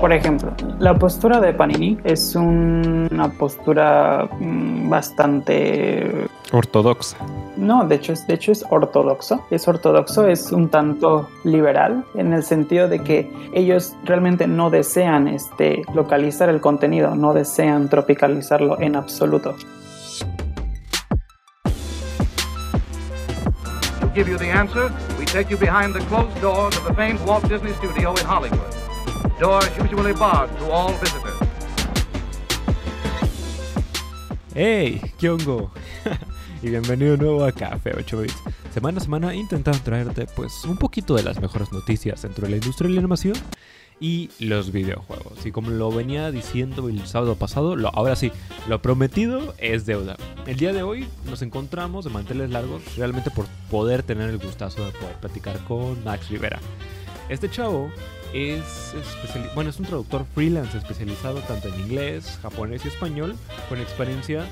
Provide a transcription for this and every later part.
Por ejemplo, la postura de Panini es una postura mm, bastante ortodoxa. No, de hecho es de hecho es ortodoxo. Es ortodoxo, es un tanto liberal en el sentido de que ellos realmente no desean este localizar el contenido, no desean tropicalizarlo en absoluto. give you the answer, we take you behind the closed doors of the famed Walt Disney Studio in Hollywood. Doors usually barred to all visitors. ¡Hey! ¿Qué y bienvenido nuevo a Café 8 Bits. Semana a semana intentando traerte pues un poquito de las mejores noticias dentro de la industria de la animación y los videojuegos. Y como lo venía diciendo el sábado pasado, lo, ahora sí, lo prometido es deuda. El día de hoy nos encontramos de manteles largos realmente por poder tener el gustazo de poder platicar con Max Rivera. Este chavo es, bueno, es un traductor freelance especializado tanto en inglés, japonés y español, con experiencia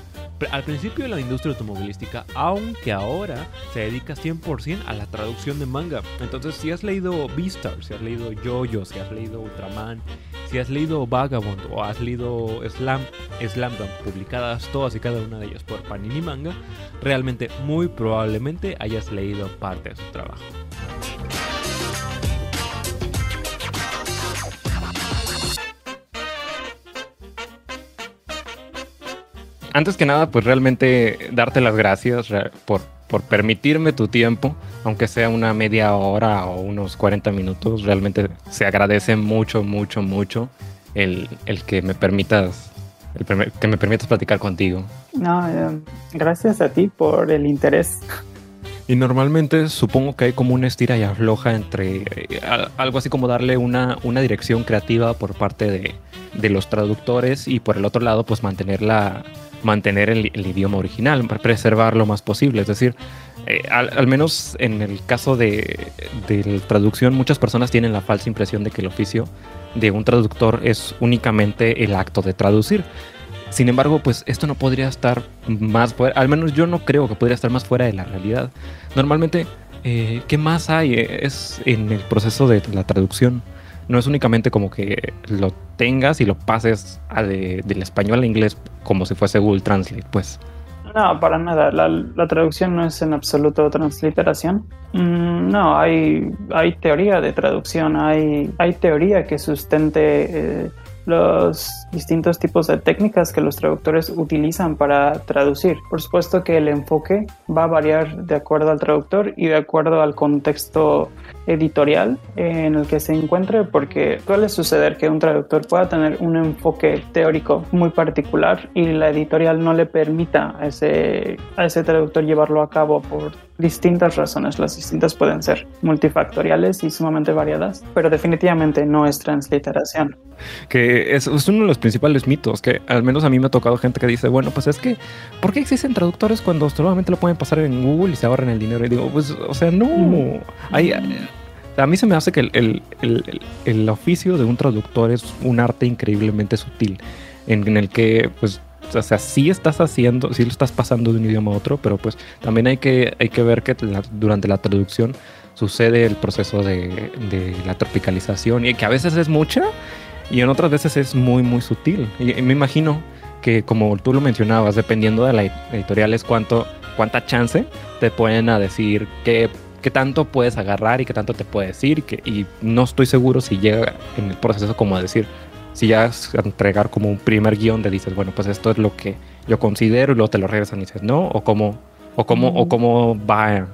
al principio de la industria automovilística, aunque ahora se dedica 100% a la traducción de manga. Entonces, si has leído Beastar, si has leído Jojo, si has leído Ultraman, si has leído Vagabond o has leído Slam, Slamdom, publicadas todas y cada una de ellas por Panini Manga, realmente muy probablemente hayas leído parte de su trabajo. Antes que nada, pues realmente darte las gracias por, por permitirme tu tiempo, aunque sea una media hora o unos 40 minutos. Realmente se agradece mucho, mucho, mucho el, el que me permitas el que me permitas platicar contigo. No, eh, gracias a ti por el interés. Y normalmente supongo que hay como una estira y afloja entre eh, algo así como darle una, una dirección creativa por parte de, de, los traductores y por el otro lado pues mantener la, mantener el, idioma original, preservar lo más posible. Es decir, eh, al, menos en el caso de, la traducción, muchas personas tienen la falsa impresión de que el oficio de un traductor es únicamente el acto de traducir. Sin embargo, pues esto no podría estar más al menos yo no creo que podría estar más fuera de la realidad. Normalmente, eh, ¿qué más hay? Es en el proceso de la traducción no es únicamente como que lo tengas y lo pases del español al inglés como si fuese Google Translate, pues. No, para nada. La, traducción no es en absoluto transliteración. Mm, no, hay, hay teoría de traducción, hay, hay teoría que sustente eh, los distintos tipos de técnicas que los traductores utilizan para traducir. Por supuesto que el enfoque va a variar de acuerdo al traductor y de acuerdo al contexto editorial en el que se encuentre, porque suele suceder que un traductor pueda tener un enfoque teórico muy particular y la editorial no le permita a ese, a ese traductor llevarlo a cabo por distintas razones. Las distintas pueden ser multifactoriales y sumamente variadas, pero definitivamente no es transliteración. Es, uno de los principales mitos, que al menos a mí me ha tocado gente que dice, bueno, pues es que, ¿por qué existen traductores cuando solamente lo pueden pasar en Google y se ahorran el dinero? Y digo, pues, o sea, no. Hay, a mí se me hace que el, el, el, oficio de un traductor es un arte increíblemente sutil, en, en el que, pues, o sea, sí estás haciendo, sí lo estás pasando de un idioma a otro, pero pues también hay que, hay que ver que durante la traducción sucede el proceso de, la tropicalización y que a veces es mucha y en otras veces es muy, muy sutil. Y, me imagino que como tú lo mencionabas, dependiendo de la editorial es cuánto, cuánta chance te pueden a decir qué, qué tanto puedes agarrar y qué tanto te puede decir y, que, y no estoy seguro si llega en el proceso como a decir, si ya es entregar como un primer guion de dices, bueno, pues esto es lo que yo considero y luego te lo regresan y dices, no, o cómo, o cómo, o cómo va,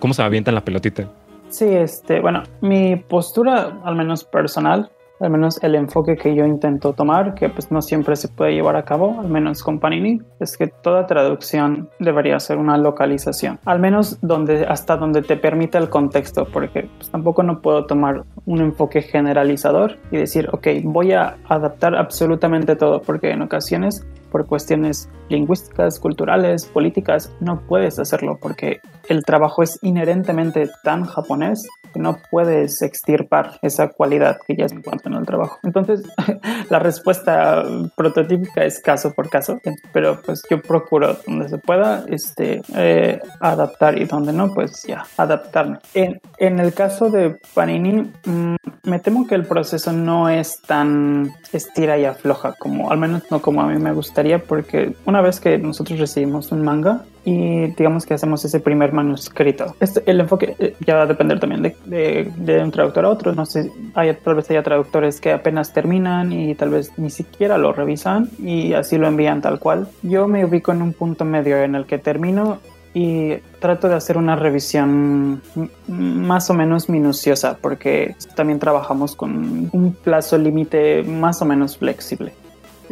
cómo se avienta en la pelotita. Sí, este, bueno, mi postura, al menos personal, al menos el enfoque que yo intento tomar, que pues no siempre se puede llevar a cabo, al menos con Panini, es que toda traducción debería ser una localización, al menos donde, hasta donde te permita el contexto, porque pues, tampoco no puedo tomar un enfoque generalizador y decir, ok, voy a adaptar absolutamente todo, porque en ocasiones por cuestiones lingüísticas, culturales, políticas, no puedes hacerlo porque el trabajo es inherentemente tan japonés que no puedes extirpar esa cualidad que ya se encuentra en el trabajo. Entonces, la respuesta prototípica es caso por caso, pero pues yo procuro donde se pueda este, eh, adaptar y donde no, pues ya, adaptarme. En, en el caso de Panini, me temo que el proceso no es tan estira y afloja como, al menos no como a mí me gustaría, porque una vez que nosotros recibimos un manga y digamos que hacemos ese primer manuscrito, este, el enfoque eh, ya va a depender también de, de, de, un traductor a otro. No sé, hay, tal vez haya traductores que apenas terminan y tal vez ni siquiera lo revisan y así lo envían tal cual. Yo me ubico en un punto medio en el que termino y trato de hacer una revisión más o menos minuciosa porque también trabajamos con un plazo límite más o menos flexible.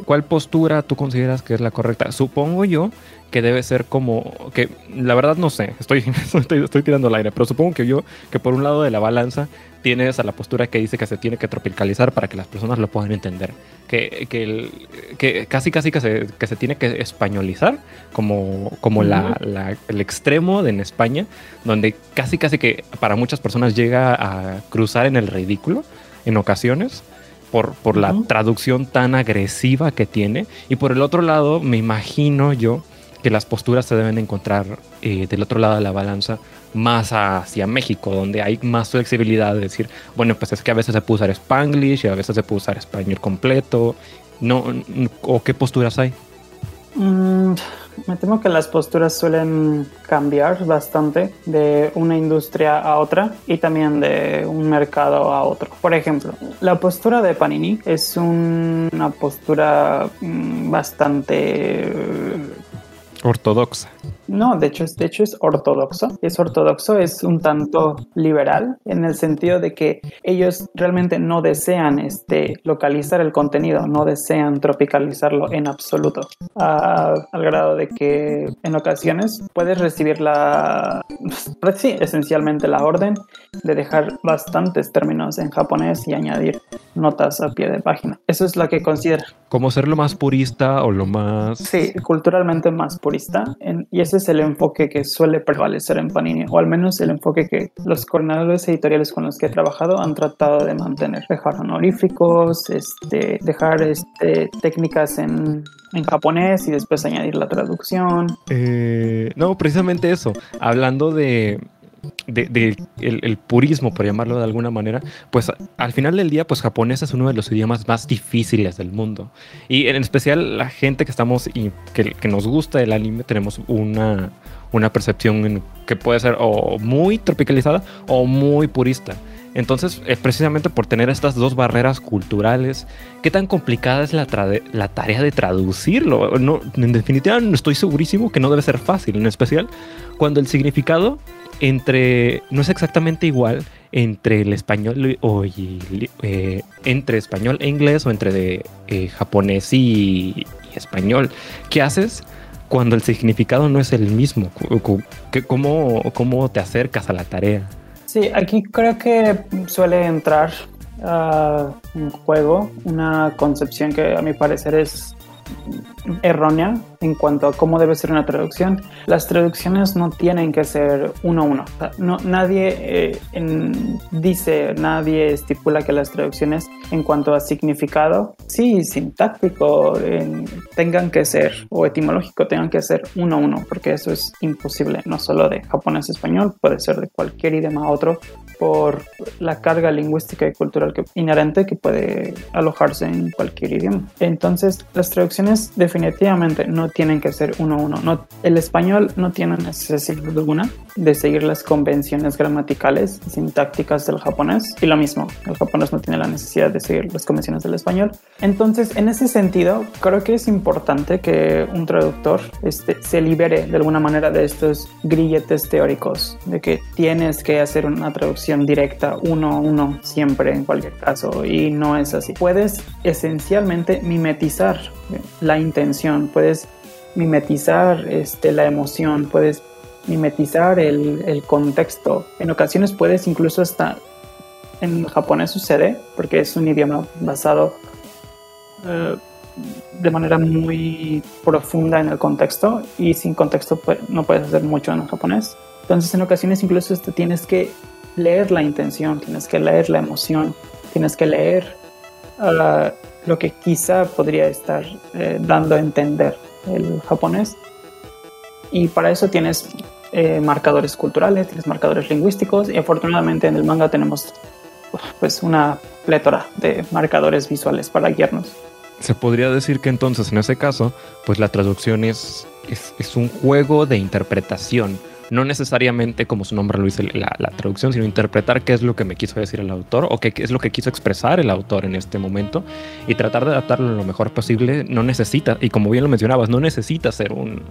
¿Cuál postura tú consideras que es la correcta? Supongo yo que debe ser como que la verdad no sé, estoy, estoy, estoy tirando el aire, pero supongo que yo que por un lado de la balanza tienes a la postura que dice que se tiene que tropicalizar para que las personas lo puedan entender, que, que, el, que casi casi que se, que se tiene que españolizar como, como uh -huh. la, la, el extremo de en España, donde casi casi que para muchas personas llega a cruzar en el ridículo en ocasiones por, por la uh -huh. traducción tan agresiva que tiene. Y por el otro lado, me imagino yo que las posturas se deben encontrar eh, del otro lado de la balanza más hacia México, donde hay más flexibilidad de decir, bueno, pues es que a veces se puede usar Spanglish y a veces se puede usar español completo. No, ¿O qué posturas hay? Mm, me temo que las posturas suelen cambiar bastante de una industria a otra y también de un mercado a otro. Por ejemplo, la postura de Panini es un, una postura mm, bastante ortodoxa. No, de hecho, de hecho es ortodoxo. Es ortodoxo, es un tanto liberal en el sentido de que ellos realmente no desean este, localizar el contenido, no desean tropicalizarlo en absoluto. Uh, al grado de que en ocasiones puedes recibir la, pues, sí, esencialmente la orden de dejar bastantes términos en japonés y añadir notas a pie de página. Eso es lo que considera. Como ser lo más purista o lo más... Sí, culturalmente más purista. En, y ese es el enfoque que suele prevalecer en Panini, o al menos el enfoque que los coordinadores editoriales con los que he trabajado han tratado de mantener. Dejar honoríficos, este, dejar este, técnicas en, en japonés y después añadir la traducción. Eh, no, precisamente eso. Hablando de de, de el, el, purismo, por llamarlo de alguna manera, pues al final del día, pues japonés es uno de los idiomas más difíciles del mundo. Y en especial la gente que estamos y que, que nos gusta el anime, tenemos una, una percepción que puede ser o muy tropicalizada o muy purista. Entonces, es precisamente por tener estas dos barreras culturales, ¿qué tan complicada es la, la tarea de traducirlo? No, en definitiva, no estoy segurísimo que no debe ser fácil, en especial cuando el significado entre no es exactamente igual entre el español o eh, entre español e inglés o entre de, eh, japonés y, español. ¿Qué haces cuando el significado no es el mismo? ¿Cómo, ¿Cómo te acercas a la tarea? Sí, aquí creo que suele entrar uh, en juego una concepción que a mi parecer es errónea en cuanto a cómo debe ser una traducción. Las traducciones no tienen que ser uno a uno. Nadie eh, dice, nadie estipula que las traducciones en cuanto a significado, sí, sintáctico, en, tengan que ser, o etimológico, tengan que ser uno a uno, porque eso es imposible, no solo de japonés español, puede ser de cualquier idioma a otro por la carga lingüística y cultural que, inherente que puede alojarse en cualquier idioma. Entonces, las traducciones definitivamente no tienen que ser uno a uno. No, el español no tiene necesidad alguna de seguir las convenciones gramaticales y sintácticas del japonés. Y lo mismo, el japonés no tiene la necesidad de seguir las convenciones del español. Entonces, en ese sentido, creo que es importante que un traductor este, se libere de alguna manera de estos grilletes teóricos, de que tienes que hacer una traducción directa uno a uno siempre en cualquier caso. Y no es así. Puedes esencialmente mimetizar la intención, puedes mimetizar este, la emoción, puedes mimetizar el, el, contexto. En ocasiones puedes incluso hasta en japonés sucede, porque es un idioma basado, uh, de manera muy profunda en el contexto y sin contexto no puedes hacer mucho en japonés. Entonces en ocasiones incluso tienes que leer la intención, tienes que leer la emoción, tienes que leer uh, lo que quizá podría estar eh, dando a entender el japonés. Y para eso tienes eh, marcadores culturales, tienes marcadores lingüísticos y afortunadamente en el manga tenemos pues una plétora de marcadores visuales para guiarnos. Se podría decir que entonces en ese caso, pues la traducción es, es, es un juego de interpretación no necesariamente como su nombre lo dice la, traducción, sino interpretar qué es lo que me quiso decir el autor o qué, es lo que quiso expresar el autor en este momento y tratar de adaptarlo lo mejor posible. No necesita, y como bien lo mencionabas, no necesita ser un,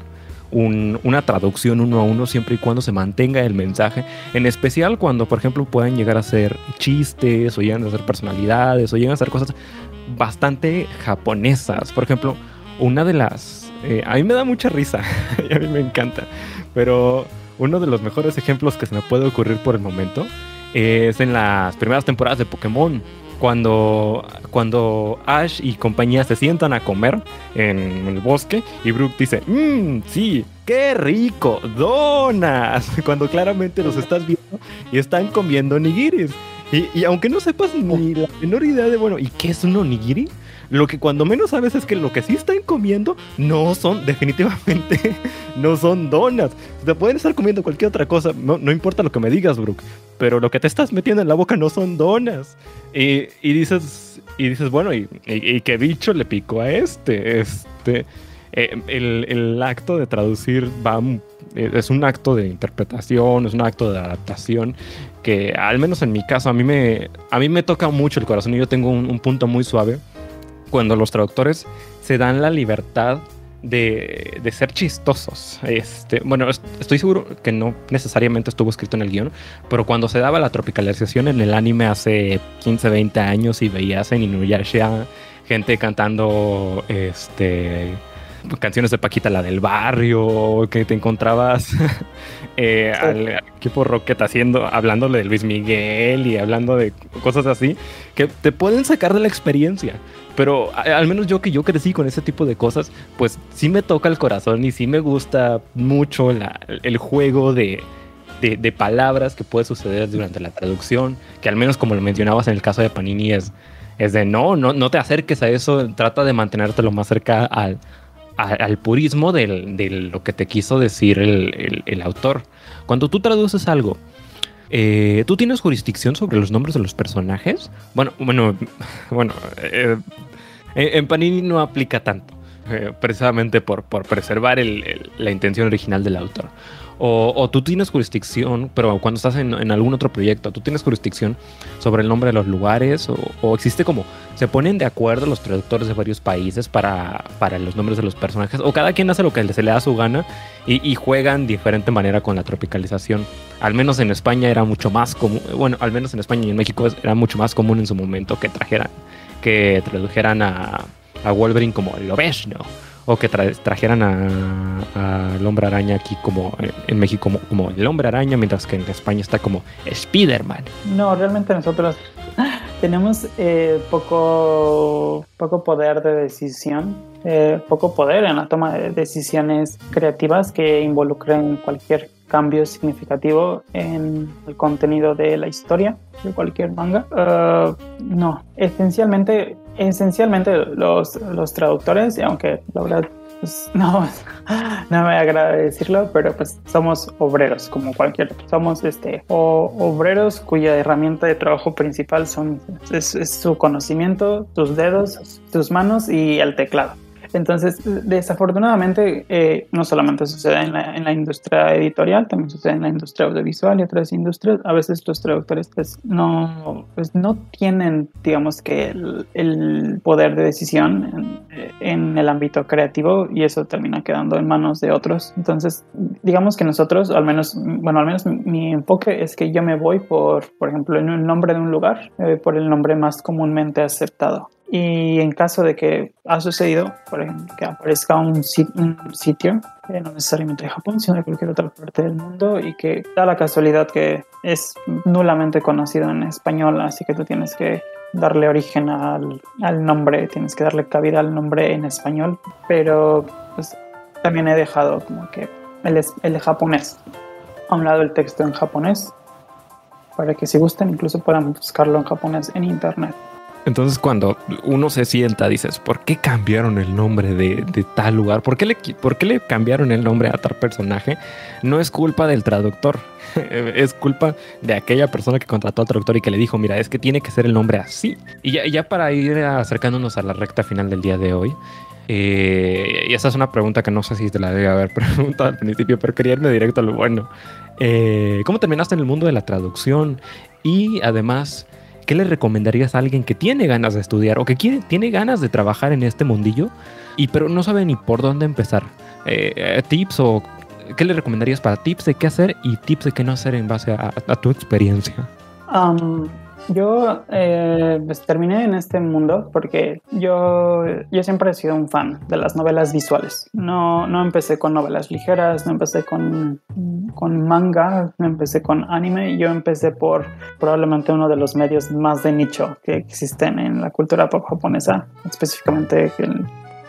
un, una traducción uno a uno siempre y cuando se mantenga el mensaje, en especial cuando, por ejemplo, puedan llegar a ser chistes o llegan a ser personalidades o llegan a ser cosas bastante japonesas. Por ejemplo, una de las... Eh, a mí me da mucha risa y a mí me encanta, pero uno de los mejores ejemplos que se me puede ocurrir por el momento es en las primeras temporadas de Pokémon. Cuando, cuando Ash y compañía se sientan a comer en el bosque y Brooke dice, mmm, sí, qué rico, donas. Cuando claramente los estás viendo y están comiendo nigiris. Y, y aunque no sepas ni la menor idea de, bueno, ¿y qué es un onigiri? Lo que cuando menos sabes es que lo que sí están comiendo no son, definitivamente, no son donas. Te pueden estar comiendo cualquier otra cosa, no, no importa lo que me digas, Brooke, pero lo que te estás metiendo en la boca no son donas. Y, y dices, y dices, bueno, ¿y, y, y qué bicho le picó a este? Este, eh, el, el acto de traducir va es un acto de interpretación, es un acto de adaptación que al menos en mi caso a mí me, a mí me toca mucho el corazón y yo tengo un punto muy suave cuando los traductores se dan la libertad de, de, ser chistosos. Este, bueno, estoy seguro que no necesariamente estuvo escrito en el guion, pero cuando se daba la tropicalización en el anime hace 15, 20 años y veías en Inuyasha gente cantando este canciones de Paquita la del barrio, que te encontrabas eh, al equipo Rocket haciendo, hablándole de Luis Miguel y hablando de cosas así, que te pueden sacar de la experiencia. Pero al menos yo que yo crecí con ese tipo de cosas, pues sí me toca el corazón y sí me gusta mucho la, el juego de, de, de, palabras que puede suceder durante la traducción, que al menos como lo mencionabas en el caso de Panini es, es de no, no, no te acerques a eso, trata de mantenerte lo más cerca al, al purismo de lo que te quiso decir el, autor. Cuando tú traduces algo, eh, ¿tú tienes jurisdicción sobre los nombres de los personajes? Bueno, bueno, bueno, eh, en Panini no aplica tanto, eh, precisamente por, preservar la intención original del autor. O, o, tú tienes jurisdicción, pero cuando estás en, algún otro proyecto, tú tienes jurisdicción sobre el nombre de los lugares, o, o, existe como, se ponen de acuerdo los traductores de varios países para, para los nombres de los personajes, o cada quien hace lo que se le da su gana y, juegan diferente manera con la tropicalización. Al menos en España era mucho más común, bueno, al menos en España y en México era mucho más común en su momento que trajeran, que tradujeran a, a Wolverine como lo ves, ¿no? O que tra trajeran al hombre araña aquí como en, en México como, como, el hombre araña, mientras que en España está como Spider-Man. No, realmente nosotros tenemos eh, poco, poco poder de decisión, eh, poco poder en la toma de decisiones creativas que involucren cualquier cambio significativo en el contenido de la historia de cualquier manga. Uh, no, esencialmente esencialmente los, los traductores, y aunque la verdad pues, no, no me agrada decirlo, pero pues somos obreros como cualquier otro. Somos este, o, obreros cuya herramienta de trabajo principal son, es, es su conocimiento, tus dedos, tus manos y el teclado. Entonces, desafortunadamente, eh, no solamente sucede en la, en la, industria editorial, también sucede en la industria audiovisual y otras industrias. A veces los traductores pues, no, pues, no tienen, digamos que, el, poder de decisión en, en, el ámbito creativo y eso termina quedando en manos de otros. Entonces, digamos que nosotros, al menos, bueno, al menos mi, mi enfoque es que yo me voy por, por ejemplo, en el nombre de un lugar, eh, por el nombre más comúnmente aceptado. Y en caso de que ha sucedido, por ejemplo, que aparezca un, sit un sitio, no necesariamente de Japón, sino de cualquier otra parte del mundo, y que da la casualidad que es nulamente conocido en español, así que tú tienes que darle origen al, al, nombre, tienes que darle cabida al nombre en español, pero pues, también he dejado como que el, el japonés, a un lado el texto en japonés, para que si gustan incluso puedan buscarlo en japonés en internet. Entonces cuando uno se sienta, dices, ¿por qué cambiaron el nombre de, de, tal lugar? ¿Por qué, le, ¿Por qué le cambiaron el nombre a tal personaje? No es culpa del traductor, es culpa de aquella persona que contrató al traductor y que le dijo, mira, es que tiene que ser el nombre así. Y ya, para ir acercándonos a la recta final del día de hoy, eh, y esa es una pregunta que no sé si te la debe haber preguntado al principio, pero quería irme directo a lo bueno. Eh, ¿Cómo terminaste en el mundo de la traducción? Y además, ¿qué le recomendarías a alguien que tiene ganas de estudiar o que quiere, tiene ganas de trabajar en este mundillo, y pero no sabe ni por dónde empezar? Eh, ¿Tips o qué le recomendarías para tips de qué hacer y tips de qué no hacer en base a, a tu experiencia? Um, yo eh, pues terminé en este mundo porque yo, yo siempre he sido un fan de las novelas visuales. No, no empecé con novelas ligeras, no empecé con, con manga, no empecé con anime. Yo empecé por probablemente uno de los medios más de nicho que existen en la cultura pop japonesa, específicamente el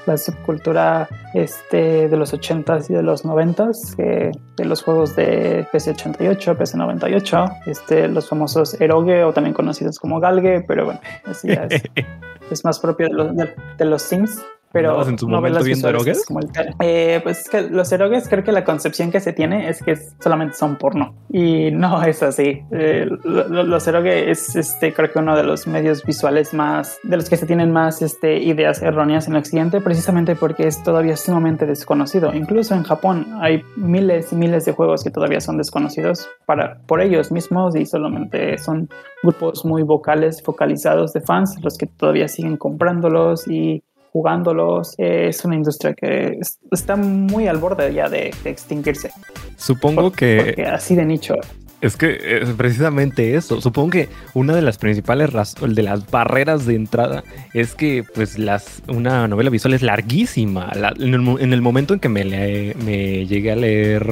la subcultura este, de los 80s y de los 90s, que, de los juegos de PC88, PC98, este, los famosos eroge o también conocidos como galge, pero bueno, así ya es, es más propio de los, de, de los Sims pero en su viendo erogues? Como el, eh, pues que los erogues creo que la concepción que se tiene es que solamente son porno y no es así. Eh, los erogues es este creo que uno de los medios visuales más de los que se tienen más este, ideas erróneas en occidente precisamente porque es todavía sumamente desconocido. Incluso en Japón hay miles y miles de juegos que todavía son desconocidos para por ellos mismos y solamente son grupos muy vocales focalizados de fans los que todavía siguen comprándolos y jugándolos. Es una industria que está muy al borde ya de, de extinguirse. Supongo Por, que... Porque así de nicho. Es que es precisamente eso. Supongo que una de las principales de las barreras de entrada es que pues las una novela visual es larguísima. La, en, el, en, el, momento en que me, le, me llegué a leer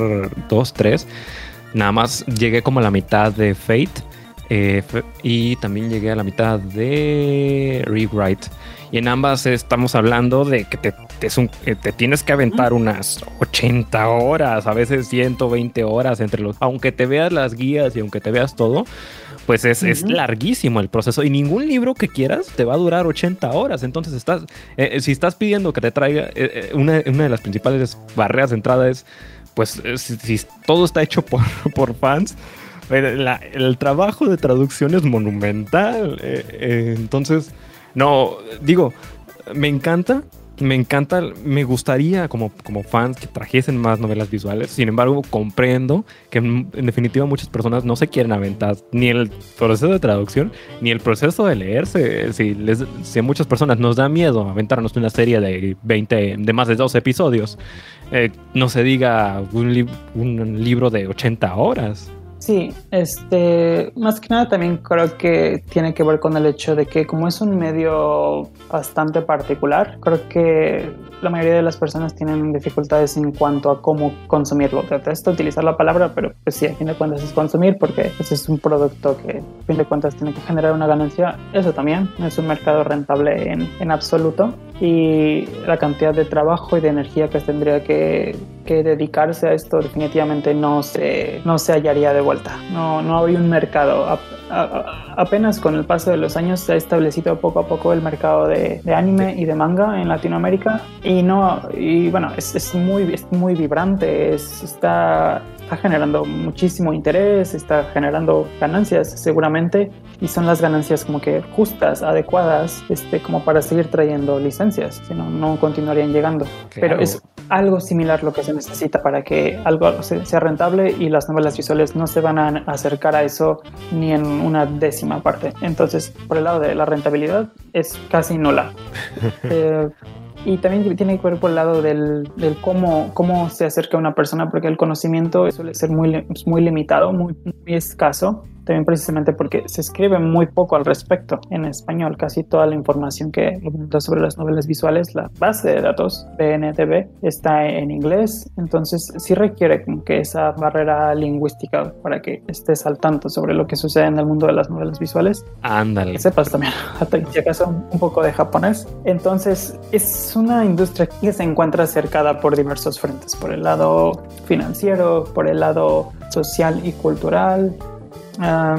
dos, tres, nada más llegué como a la mitad de Fate eh, y también llegué a la mitad de Rewrite. Y en ambas estamos hablando de que te, te, un, eh, te, tienes que aventar unas 80 horas, a veces 120 horas entre los... Aunque te veas las guías y aunque te veas todo, pues es, uh -huh. es larguísimo el proceso. Y ningún libro que quieras te va a durar 80 horas. Entonces, estás, eh, si estás pidiendo que te traiga, eh, una, una, de las principales barreras de entrada es, pues, si, si todo está hecho por, por fans, la, el trabajo de traducción es monumental. entonces no, digo, me encanta, me encanta, me gustaría como, como fans que trajesen más novelas visuales. Sin embargo, comprendo que en, en, definitiva muchas personas no se quieren aventar ni el proceso de traducción ni el proceso de leerse. Si, les, si a muchas personas nos da miedo aventarnos una serie de 20, de más de 12 episodios, eh, no se diga un libro de 80 horas. Sí, este, más que nada también creo que tiene que ver con el hecho de que como es un medio bastante particular, creo que la mayoría de las personas tienen dificultades en cuanto a cómo consumirlo. Detesto utilizar la palabra, pero pues sí, a fin de cuentas es consumir porque pues, es un producto que a fin de cuentas tiene que generar una ganancia. Eso también es un mercado rentable en, en absoluto y la cantidad de trabajo y de energía que tendría que, que, dedicarse a esto definitivamente no se, no se hallaría de vuelta. No, no habría un mercado. A, a, apenas con el paso de los años se ha establecido poco a poco el mercado de, de anime y de manga en Latinoamérica y no y bueno es, es muy es muy vibrante es, está está generando muchísimo interés, está generando ganancias seguramente y son las ganancias como que justas, adecuadas, este, como para seguir trayendo licencias, si no, no continuarían llegando. Claro. Pero es algo similar lo que se necesita para que algo sea rentable y las novelas visuales no se van a acercar a eso ni en una décima parte. Entonces, por el lado de la rentabilidad, es casi nula. eh, y también tiene que ver por el lado del, del, cómo, cómo se acerca a una persona, porque el conocimiento suele ser muy, muy limitado, muy, muy escaso. También precisamente porque se escribe muy poco al respecto en español. Casi toda la información que sobre las novelas visuales, la base de datos NTV está en inglés, entonces sí requiere como que esa barrera lingüística para que estés al tanto sobre lo que sucede en el mundo de las novelas visuales. Ándale. Que sepas también, si acaso, un poco de japonés. Entonces es una industria que se encuentra cercada por diversos frentes, por el lado financiero, por el lado social y cultural, ah,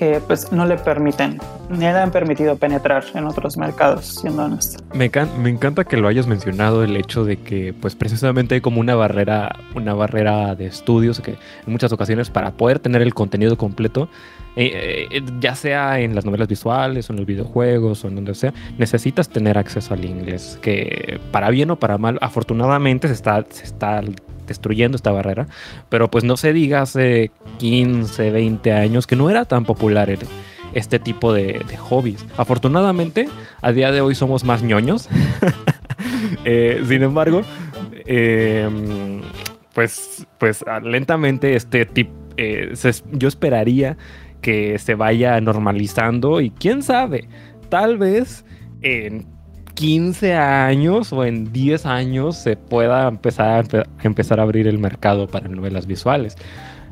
que pues no le permiten, ni le han permitido penetrar en otros mercados, siendo honesto. Me, me encanta que lo hayas mencionado, el hecho de que pues precisamente hay como una barrera, una barrera de estudios que en muchas ocasiones para poder tener el contenido completo, eh, eh, ya sea en las novelas visuales o en los videojuegos o en donde sea, necesitas tener acceso al inglés, que para bien o para mal, afortunadamente se está, se está destruyendo esta barrera, pero pues no se diga hace 15, 20 años que no era tan popular este tipo de, hobbies. Afortunadamente, a día de hoy somos más ñoños. Eh, sin embargo, em, pues, pues ah, lentamente este tipo, eh, yo esperaría que se vaya normalizando y quién sabe, tal vez en 15 años o en 10 años se pueda empezar a, empezar a abrir el mercado para novelas visuales.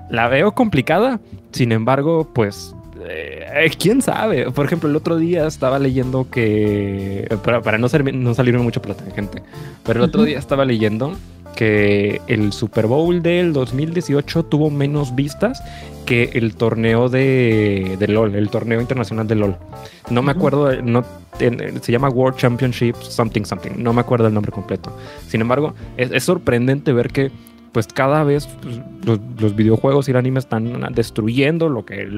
La veo complicada, sin embargo, pues eh, quién sabe. Por ejemplo, el otro día estaba leyendo que, para, no, ser, no salirme mucho por la gente, pero el otro día estaba leyendo que el Super Bowl del 2018 tuvo menos vistas que el torneo de, de LOL, el torneo internacional de LOL. No me acuerdo, no, se llama World Championship something something, no me acuerdo el nombre completo. Sin embargo, es sorprendente ver que pues cada vez pues, los, videojuegos y el anime están destruyendo lo que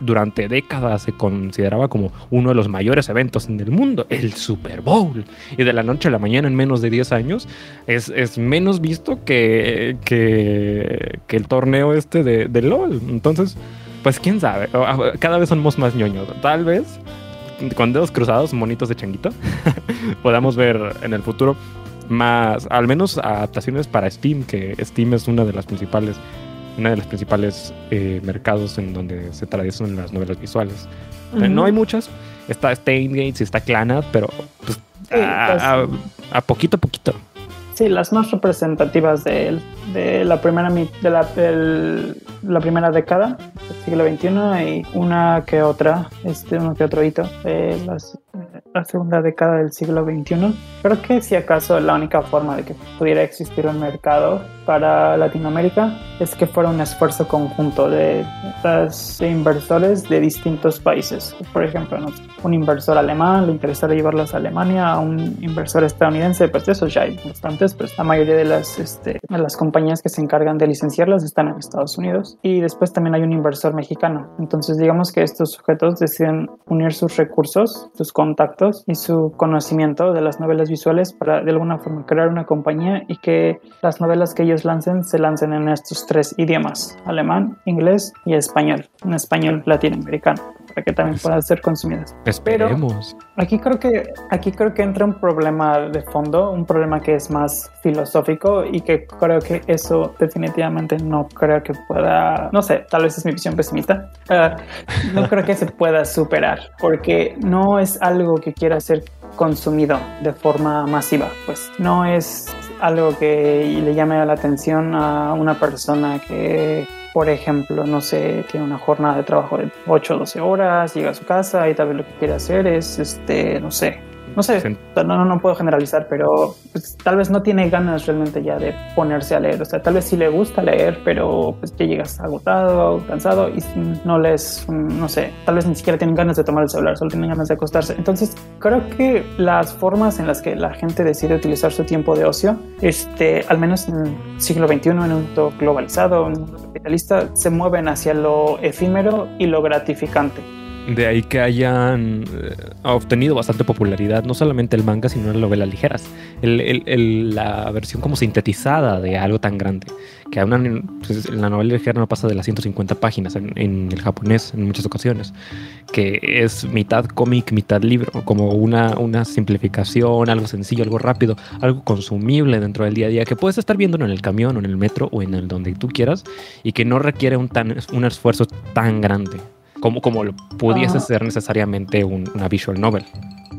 durante décadas se consideraba como uno de los mayores eventos en el mundo, el Super Bowl. Y de la noche a la mañana, en menos de 10 años, es, menos visto que, que, el torneo este de, de LOL. Entonces, pues quién sabe, cada vez somos más ñoños. Tal vez con dedos cruzados, monitos de changuito, podamos ver en el futuro más, al menos adaptaciones para Steam, que Steam es una de las principales, una de las principales eh, mercados en donde se traducen las novelas visuales. No hay muchas, está Gates y está Clanad, pero pues, a, poquito a poquito. Sí, las más representativas de, de la primera de la, la primera década del siglo XXI y una que otra, este, uno que otro hito de las la segunda década del siglo XXI. Creo que si acaso la única forma de que pudiera existir un mercado para Latinoamérica es que fuera un esfuerzo conjunto de, de inversores de distintos países. Por ejemplo, un inversor alemán le interesara llevarlos a Alemania, a un inversor estadounidense, pues eso ya hay bastantes, pues la mayoría de las, este, de las compañías que se encargan de licenciarlas están en Estados Unidos. Y después también hay un inversor mexicano. Entonces digamos que estos sujetos deciden unir sus recursos, sus contactos y su conocimiento de las novelas visuales para de alguna forma crear una compañía y que las novelas que ellos lancen, se lancen en estos tres idiomas, alemán, inglés y español, en español latinoamericano, para que también puedan ser consumidas. Esperemos. aquí creo que aquí creo que entra un problema de fondo, un problema que es más filosófico y que creo que eso definitivamente no creo que pueda, no sé, tal vez es mi visión pesimista, ah, no creo que se pueda superar, porque no es algo que quiera ser consumido de forma masiva, pues no es algo que le llame la atención a una persona que, por ejemplo, no sé, tiene una jornada de trabajo de 8 o 12 horas, llega a su casa y tal vez lo que quiere hacer es, este, no sé, no sé, no, no, no puedo generalizar, pero pues, tal vez no tiene ganas realmente ya de ponerse a leer. O sea, tal vez sí le gusta leer, pero pues ya llegas agotado, cansado y no les, no sé, tal vez ni siquiera tienen ganas de tomar el celular, solo tienen ganas de acostarse. Entonces, creo que las formas en las que la gente decide utilizar su tiempo de ocio, este, al menos en el siglo XXI, en un mundo globalizado, en un mundo capitalista, se mueven hacia lo efímero y lo gratificante De ahí que hayan eh, obtenido bastante popularidad, no solamente el manga, sino las novelas ligeras. El, el- el- la versión como sintetizada de algo tan grande. Que una, pues, la novela ligera no pasa de las 150 páginas en, el japonés en muchas ocasiones. Que es mitad cómic, mitad libro. Como una, una simplificación, algo sencillo, algo rápido, algo consumible dentro del día a día. Que puedes estar viendo en el camión o en el metro o en el donde tú quieras. Y que no requiere un, tan, un esfuerzo tan grande como, como lo pudiese ser necesariamente un- una visual novel.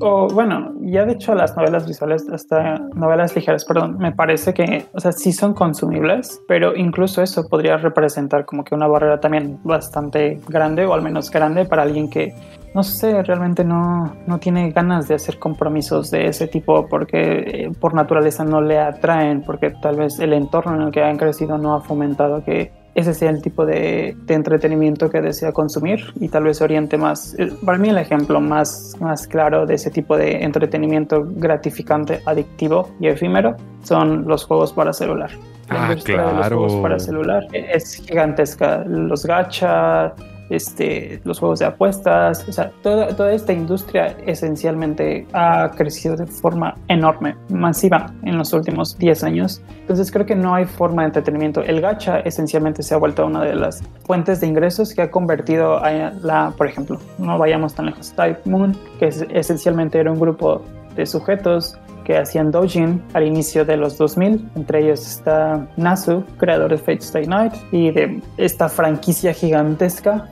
O bueno, ya de hecho las novelas visuales, hasta novelas ligeras, perdón, me parece que, o sea, sí son consumibles, pero incluso eso podría representar como que una barrera también bastante grande o al menos grande para alguien que, no sé, realmente no, no tiene ganas de hacer compromisos de ese tipo porque eh, por naturaleza no le atraen, porque tal vez el entorno en el que han crecido no ha fomentado que ese sea el tipo de, de entretenimiento que desea consumir y tal vez oriente más. eh, Para mí el ejemplo más, más claro de ese tipo de entretenimiento gratificante, adictivo y efímero son los juegos para celular. La Ah, industria de los claro. juegos para celular es gigantesca. Los gacha, este, los juegos de apuestas, o sea, toda, toda esta industria esencialmente ha crecido de forma enorme, masiva en los últimos 10 años. Entonces creo que no hay forma de entretenimiento. El gacha esencialmente se ha vuelto una de las fuentes de ingresos que ha convertido a la, por ejemplo, no vayamos tan lejos, Type Moon, que es- esencialmente era un grupo de sujetos que hacían doujin al inicio de los 2000. Entre ellos está Nasu, creador de Fate Stay Night, y de esta franquicia gigantesca.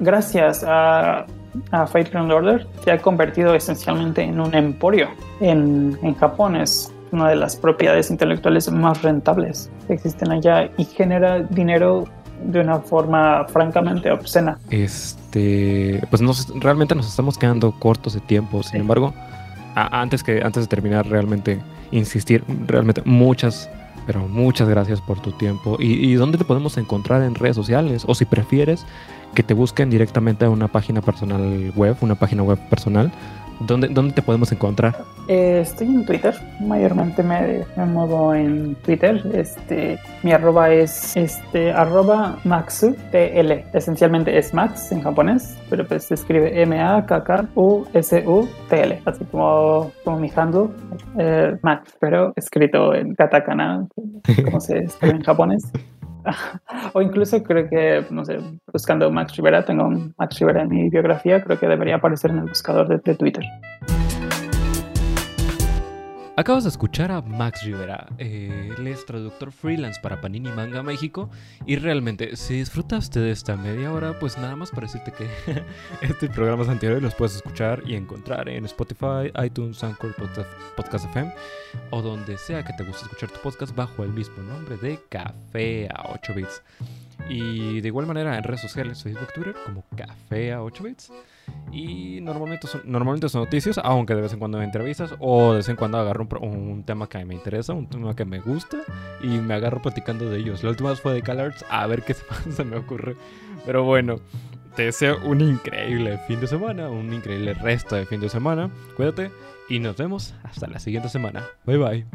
Gracias a, a Fate Grand Order, se ha convertido esencialmente en un emporio en, en Japón. Es una de las propiedades intelectuales más rentables que existen allá y genera dinero de una forma francamente obscena. Este, pues nos, realmente nos estamos quedando cortos de tiempo. Sin Sí. embargo, a- antes, que, antes de terminar, realmente insistir, realmente muchas, pero muchas gracias por tu tiempo. ¿Y, y dónde te podemos encontrar en redes sociales? O si prefieres que te busquen directamente a una página personal web, una página web personal, ¿dónde, dónde te podemos encontrar? Eh, estoy en Twitter, mayormente me, me muevo en Twitter. Este, mi arroba es este, arroba maxu TL. Esencialmente es Max en japonés, pero pues se escribe M-A-K-K-U-S-U-T-L, así como, como mi handle, eh, Max, pero escrito en katakana, como se escribe en japonés. O incluso creo que, no sé, buscando Max Rivera, tengo un Max Rivera en mi biografía, creo que debería aparecer en el buscador de, de Twitter. Acabas de escuchar a Max Rivera. Eh, él es traductor freelance para Panini Manga México. Y realmente, si disfrutaste de esta media hora, pues nada más para decirte que este programas anteriores los puedes escuchar y encontrar en Spotify, iTunes, Anchor, Podcast FM o donde sea que te guste escuchar tu podcast bajo el mismo nombre de Café a 8 bits. Y de igual manera en redes sociales, Facebook, Twitter, como Café a 8 bits. Y normalmente son, normalmente son noticias, aunque de vez en cuando hay entrevistas o de vez en cuando agarro un, un tema que me interesa, un tema que me gusta y me agarro platicando de ellos. La última vez fue de CalArts, a ver qué se me ocurre. Pero bueno, te deseo un increíble fin de semana, un increíble resto de fin de semana. Cuídate y nos vemos hasta la siguiente semana. Bye bye.